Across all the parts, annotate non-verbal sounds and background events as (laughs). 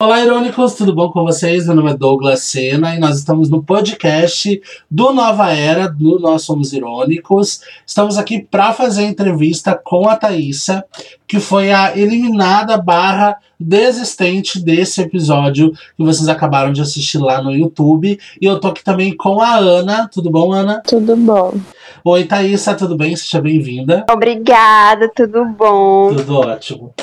Olá, irônicos, tudo bom com vocês? Meu nome é Douglas Sena e nós estamos no podcast do Nova Era, do Nós Somos Irônicos. Estamos aqui para fazer entrevista com a Thaísa, que foi a eliminada barra desistente desse episódio que vocês acabaram de assistir lá no YouTube. E eu tô aqui também com a Ana. Tudo bom, Ana? Tudo bom. Oi, Thaísa, tudo bem? Seja bem-vinda. Obrigada, tudo bom. Tudo ótimo.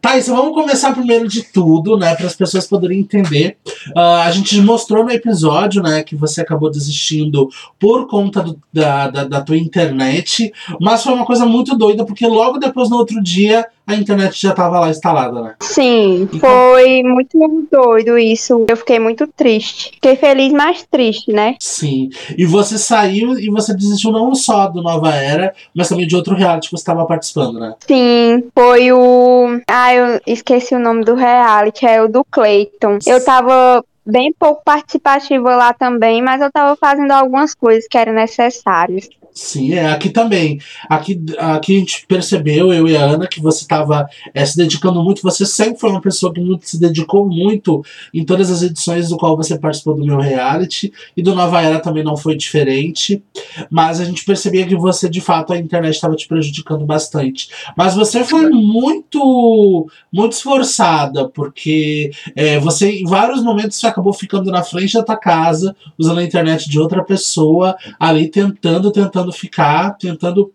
Thaís, vamos começar primeiro de tudo, né? Para as pessoas poderem entender. Uh, a gente mostrou no episódio, né, que você acabou desistindo por conta do, da, da, da tua internet, mas foi uma coisa muito doida, porque logo depois, no outro dia, a internet já estava lá instalada, né? Sim, e foi muito doido isso. Eu fiquei muito triste. Fiquei feliz, mas triste, né? Sim. E você saiu e você desistiu não só do Nova Era, mas também de outro reality que você estava participando, né? Sim, foi o. Ah, eu esqueci o nome do reality, é o do Clayton. Eu tava bem pouco participativa lá também, mas eu tava fazendo algumas coisas que eram necessárias. Sim, é, aqui também. Aqui, aqui a gente percebeu, eu e a Ana, que você estava é, se dedicando muito. Você sempre foi uma pessoa que se dedicou muito em todas as edições do qual você participou do meu reality. E do Nova Era também não foi diferente. Mas a gente percebia que você, de fato, a internet estava te prejudicando bastante. Mas você foi muito, muito esforçada, porque é, você, em vários momentos, acabou ficando na frente da tua casa, usando a internet de outra pessoa, ali tentando, tentando ficar, tentando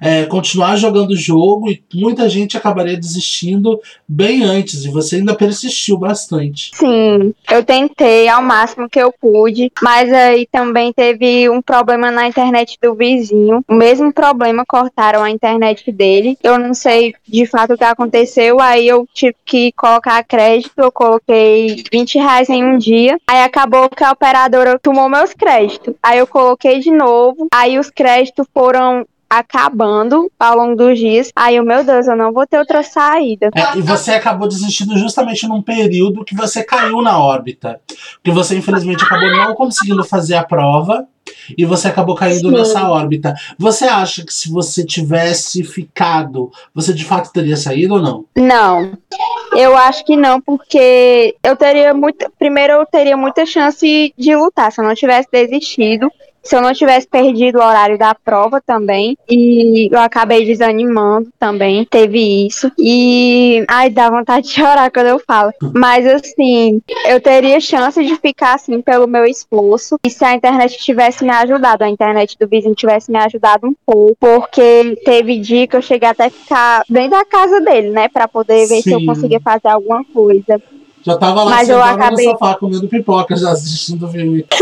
é, continuar jogando o jogo e muita gente acabaria desistindo bem antes e você ainda persistiu bastante. Sim, eu tentei ao máximo que eu pude, mas aí também teve um problema na internet do vizinho. O mesmo problema, cortaram a internet dele. Eu não sei de fato o que aconteceu, aí eu tive que colocar crédito, eu coloquei 20 reais em um dia. Aí acabou que a operadora tomou meus créditos. Aí eu coloquei de novo, aí os créditos foram acabando ao longo dos dias. Aí eu, meu Deus, eu não vou ter outra saída. É, e você acabou desistindo justamente num período que você caiu na órbita. Que você, infelizmente, acabou não conseguindo fazer a prova e você acabou caindo Sim. nessa órbita. Você acha que se você tivesse ficado, você de fato teria saído ou não? Não. Eu acho que não, porque eu teria muito. Primeiro, eu teria muita chance de lutar se eu não tivesse desistido se eu não tivesse perdido o horário da prova também, e eu acabei desanimando também, teve isso. E ai, dá vontade de chorar quando eu falo. Mas assim, eu teria chance de ficar assim pelo meu esforço. E se a internet tivesse me ajudado, a internet do vizinho tivesse me ajudado um pouco, porque teve dia que eu cheguei até ficar dentro da casa dele, né, para poder ver Sim. se eu conseguia fazer alguma coisa. Já tava lá Mas sentada acabei... no sofá comendo pipoca, já assistindo o filme. (laughs)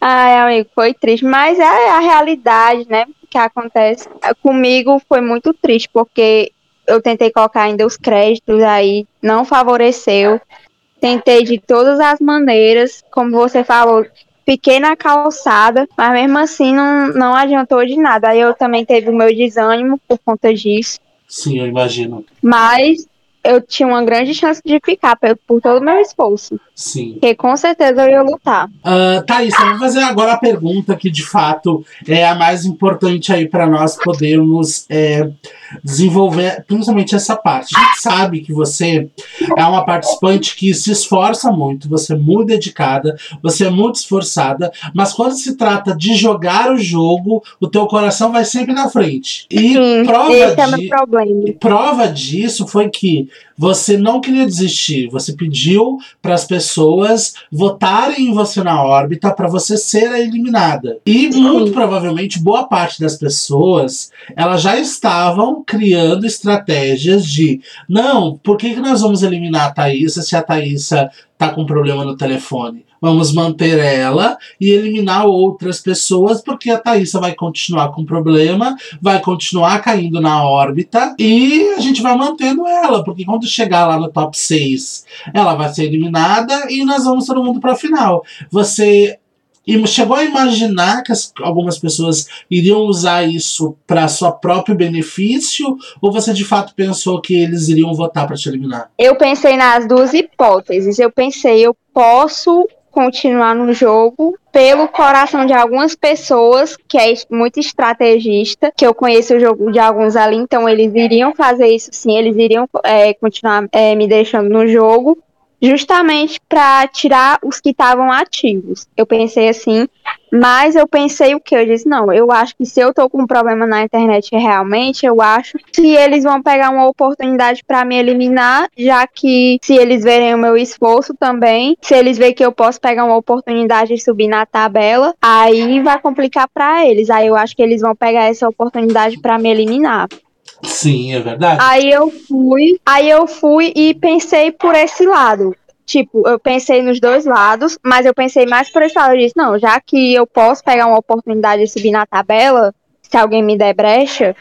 Ai, amigo, foi triste. Mas é a realidade, né? Que acontece. Comigo foi muito triste, porque eu tentei colocar ainda os créditos, aí não favoreceu. Tentei de todas as maneiras, como você falou, fiquei na calçada, mas mesmo assim não, não adiantou de nada. Aí eu também teve o meu desânimo por conta disso. Sim, eu imagino. Mas eu tinha uma grande chance de ficar por, todo o meu esforço. Sim. Porque com certeza eu ia lutar. Uh, Thaís, eu vou fazer agora a pergunta que de fato é a mais importante aí para nós podermos é, desenvolver, principalmente essa parte. A gente sabe que você é uma participante que se esforça muito, você é muito dedicada, você é muito esforçada, mas quando se trata de jogar o jogo, o teu coração vai sempre na frente. E Sim, prova, é de, prova disso foi que você não queria desistir, você pediu para as pessoas votarem em você na órbita para você ser a eliminada. E muito provavelmente boa parte das pessoas, elas já estavam criando estratégias de não, por que, que nós vamos eliminar a Thaísa se a Thaísa tá com problema no telefone? Vamos manter ela e eliminar outras pessoas, porque a Thaísa vai continuar com problema, vai continuar caindo na órbita e a gente vai mantendo ela, porque quando chegar lá no top 6, ela vai ser eliminada e nós vamos todo mundo para a final. Você e chegou a imaginar que as, algumas pessoas iriam usar isso para seu próprio benefício? Ou você de fato pensou que eles iriam votar para te eliminar? Eu pensei nas duas hipóteses. Eu pensei, eu posso continuar no jogo pelo coração de algumas pessoas, que é muito estrategista, que eu conheço o jogo de alguns ali, então eles iriam fazer isso sim, eles iriam é, continuar é, me deixando no jogo justamente para tirar os que estavam ativos. Eu pensei assim, mas eu pensei o que? Eu disse, não, eu acho que se eu tô com um problema na internet realmente, eu acho que eles vão pegar uma oportunidade para me eliminar, já que se eles verem o meu esforço também, se eles verem que eu posso pegar uma oportunidade de subir na tabela, aí vai complicar para eles. Aí eu acho que eles vão pegar essa oportunidade para me eliminar. Sim, é verdade. Aí eu fui, aí eu fui e pensei por esse lado. Tipo, eu pensei nos dois lados, mas eu pensei mais por esse lado. Eu disse, não, já que eu posso pegar uma oportunidade de subir na tabela, se alguém me der brecha,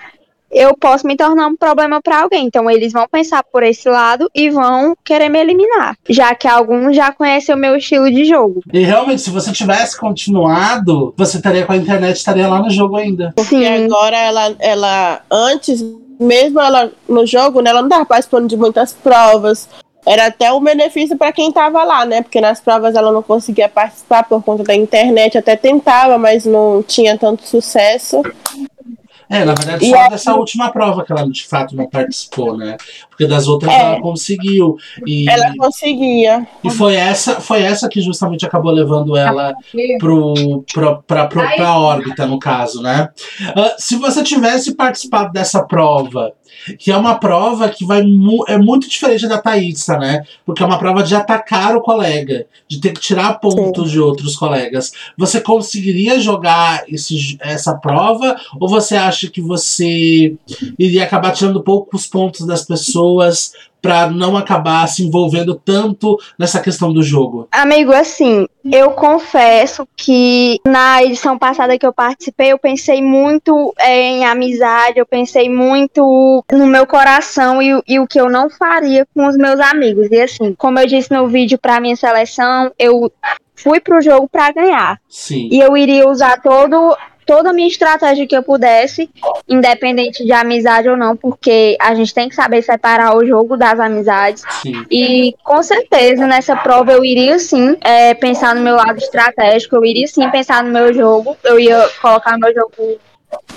eu posso me tornar um problema para alguém. Então eles vão pensar por esse lado e vão querer me eliminar, já que alguns já conhecem o meu estilo de jogo. E realmente, se você tivesse continuado, você estaria com a internet, estaria lá no jogo ainda. Porque Sim. agora ela, ela antes mesmo ela no jogo, né, ela não estava participando de muitas provas. Era até um benefício para quem estava lá, né? Porque nas provas ela não conseguia participar por conta da internet, até tentava, mas não tinha tanto sucesso. É, na verdade, só dessa última prova que ela de fato não participou, né? Porque das outras é, ela conseguiu. E, ela conseguia. E foi essa, foi essa que justamente acabou levando ela pro, pra órbita, no caso, né? Uh, se você tivesse participado dessa prova que é uma prova que vai mu é muito diferente da Thaísa, né? Porque é uma prova de atacar o colega, de ter que tirar pontos Sim. de outros colegas. Você conseguiria jogar esse, essa prova ou você acha que você iria acabar tirando poucos pontos das pessoas para não acabar se envolvendo tanto nessa questão do jogo? Amigo, assim, eu confesso que na edição passada que eu participei, eu pensei muito é, em amizade, eu pensei muito no meu coração e, e, o que eu não faria com os meus amigos. E assim, como eu disse no vídeo para minha seleção, eu fui pro jogo para ganhar. Sim. E eu iria usar todo toda a minha estratégia que eu pudesse, independente de amizade ou não, porque a gente tem que saber separar o jogo das amizades. Sim. E com certeza nessa prova eu iria sim é, pensar no meu lado estratégico, eu iria sim pensar no meu jogo, eu ia colocar meu jogo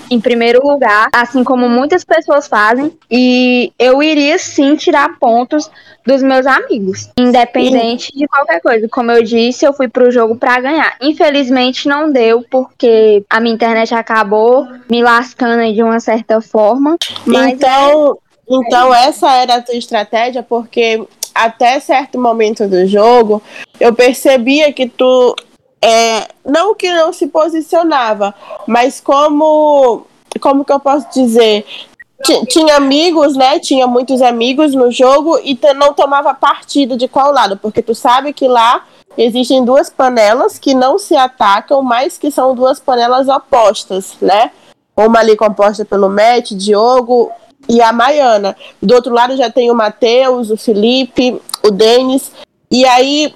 em primeiro lugar, assim como muitas pessoas fazem, e eu iria sim tirar pontos dos meus amigos, independente de qualquer coisa. Como eu disse, eu fui pro jogo para ganhar. Infelizmente não deu porque a minha internet acabou me lascando de uma certa forma. então, é... então essa era a tua estratégia porque até certo momento do jogo eu percebia que tu é, não que não se posicionava, mas como como que eu posso dizer? Tinha amigos, né? Tinha muitos amigos no jogo e não tomava partido de qual lado, porque tu sabe que lá existem duas panelas que não se atacam, mas que são duas panelas opostas, né? Uma ali composta pelo Matt, Diogo e a Maiana. Do outro lado já tem o Matheus, o Felipe, o Denis. E aí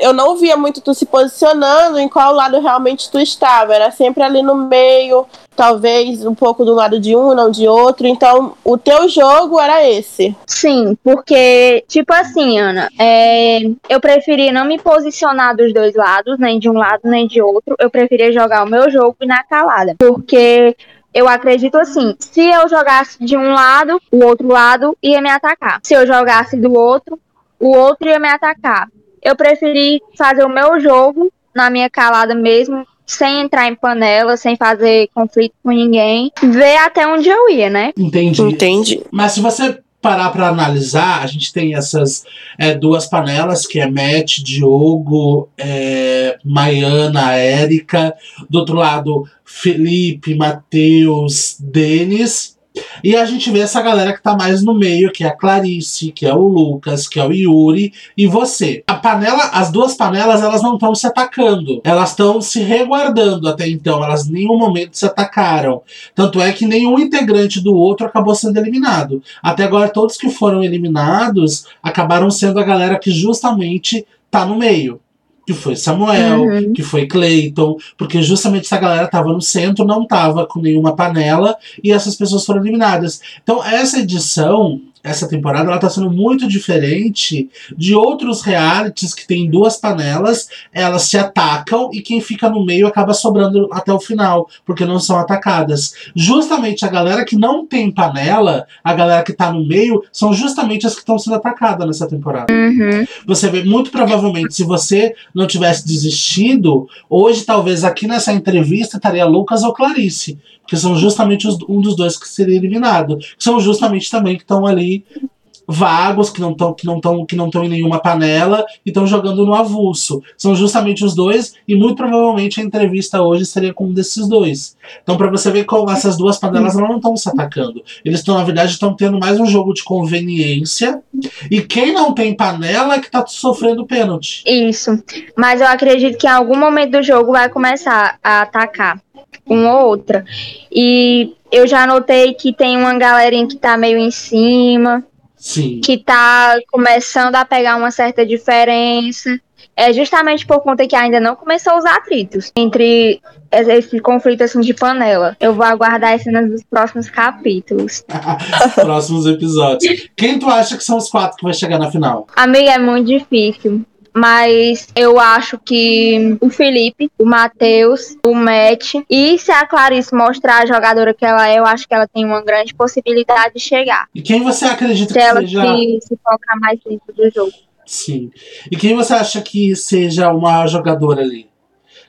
eu não via muito tu se posicionando em qual lado realmente tu estava. Era sempre ali no meio, talvez um pouco do lado de um, não de outro. Então, o teu jogo era esse. Sim, porque, tipo assim, Ana, é, eu preferia não me posicionar dos dois lados, nem de um lado nem de outro. Eu preferia jogar o meu jogo na calada. Porque eu acredito assim, se eu jogasse de um lado, o outro lado ia me atacar. Se eu jogasse do outro, o outro ia me atacar eu preferi fazer o meu jogo na minha calada mesmo, sem entrar em panela, sem fazer conflito com ninguém, ver até onde eu ia, né? Entendi. Entendi. Mas se você parar para analisar, a gente tem essas é, duas panelas, que é Matt, Diogo, é, Maiana, Érica. Do outro lado, Felipe, Matheus, Denis. E a gente vê essa galera que tá mais no meio, que é a Clarice, que é o Lucas, que é o Yuri e você. A panela, as duas panelas, elas não estão se atacando. Elas estão se reguardando até então. Elas em nenhum momento se atacaram. Tanto é que nenhum integrante do outro acabou sendo eliminado. Até agora, todos que foram eliminados acabaram sendo a galera que justamente tá no meio que foi Samuel, uhum. que foi Clayton, porque justamente essa galera tava no centro, não tava com nenhuma panela, e essas pessoas foram eliminadas. Então, essa edição, essa temporada ela tá sendo muito diferente de outros realities que tem duas panelas, elas se atacam e quem fica no meio acaba sobrando até o final, porque não são atacadas. Justamente a galera que não tem panela, a galera que tá no meio, são justamente as que estão sendo atacadas nessa temporada. Uhum. Você vê, muito provavelmente, se você não tivesse desistido, hoje talvez aqui nessa entrevista estaria Lucas ou Clarice. Porque são justamente os- um dos dois que seria eliminado. São justamente também que estão ali vagos, que não estão que não estão que não estão em nenhuma panela e estão jogando no avulso. São justamente os dois e muito provavelmente a entrevista hoje seria com um desses dois. Então para você ver como essas duas panelas elas não estão se atacando. Eles estão na verdade estão tendo mais um jogo de conveniência e quem não tem panela é que tá sofrendo pênalti. Isso. Mas eu acredito que em algum momento do jogo vai começar a atacar uma ou outra. E eu já notei que tem uma galerinha que tá meio em cima, Sim. que tá começando a pegar uma certa diferença. É justamente por conta que ainda não começou os atritos entre esse conflito assim de panela. Eu vou aguardar as cenas dos próximos capítulos. (laughs) Próximos episódios. Quem tu acha que são os quatro que vai chegar na final? Amiga, é muito difícil. Mas eu acho que o Felipe, o Matheus, o Matt e se a Clarice mostrar a jogadora que ela é, eu acho que ela tem uma grande possibilidade de chegar. E quem você acredita Se que ela seja. se, se focar mais dentro do jogo. Sim. E quem você acha que seja uma jogadora ali?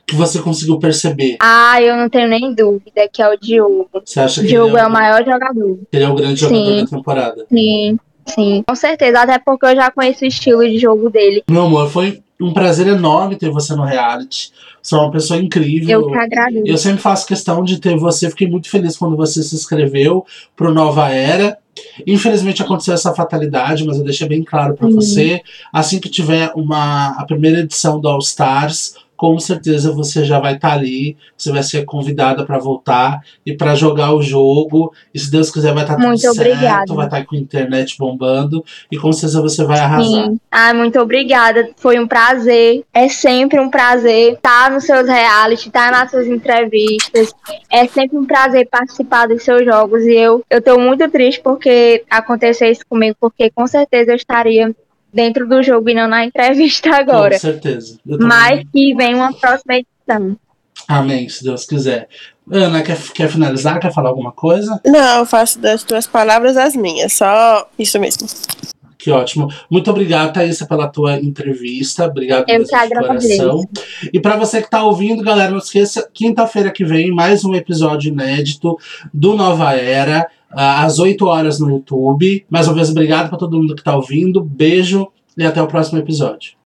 Que você conseguiu perceber? Ah, eu não tenho nem dúvida que é o Diogo. Você acha O que Diogo ele é é, o maior jogador. ele é o grande jogador Sim. da temporada? Sim, sim. Com certeza. Até porque eu já conheço o estilo de jogo dele. Meu amor, foi um prazer enorme ter você no reality. Você é uma pessoa incrível. Eu que agradeço. Eu sempre faço questão de ter você. Fiquei muito feliz quando você se inscreveu pro Nova Era. Infelizmente aconteceu essa fatalidade, mas eu deixei bem claro para Uhum. você. Assim que tiver uma, a primeira edição do All Stars, com certeza você já vai estar ali. Você vai ser convidada para voltar e para jogar o jogo. E se Deus quiser, vai estar tudo Muito certo. obrigada. Vai estar com a internet bombando. E com certeza você vai arrasar. Sim. Ah, muito obrigada. Foi um prazer. É sempre um prazer estar nos seus reality, estar nas suas entrevistas. É sempre um prazer participar dos seus jogos. E eu, eu tô muito triste porque aconteceu isso comigo, porque com certeza eu estaria dentro do jogo e não na entrevista agora. Com certeza. Mas que vem uma próxima edição. Amém, se Deus quiser. Ana, quer, quer finalizar? Quer falar alguma coisa? Não, eu faço das tuas palavras as minhas. Só isso mesmo. Que ótimo. Muito obrigado, Thaísa, pela tua entrevista. Obrigado agradeço. de coração. E para você que tá ouvindo, galera, não esqueça, quinta-feira que vem, mais um episódio inédito do Nova Era, às 8 horas no YouTube. Mais uma vez, obrigado para todo mundo que tá ouvindo. Beijo e até o próximo episódio.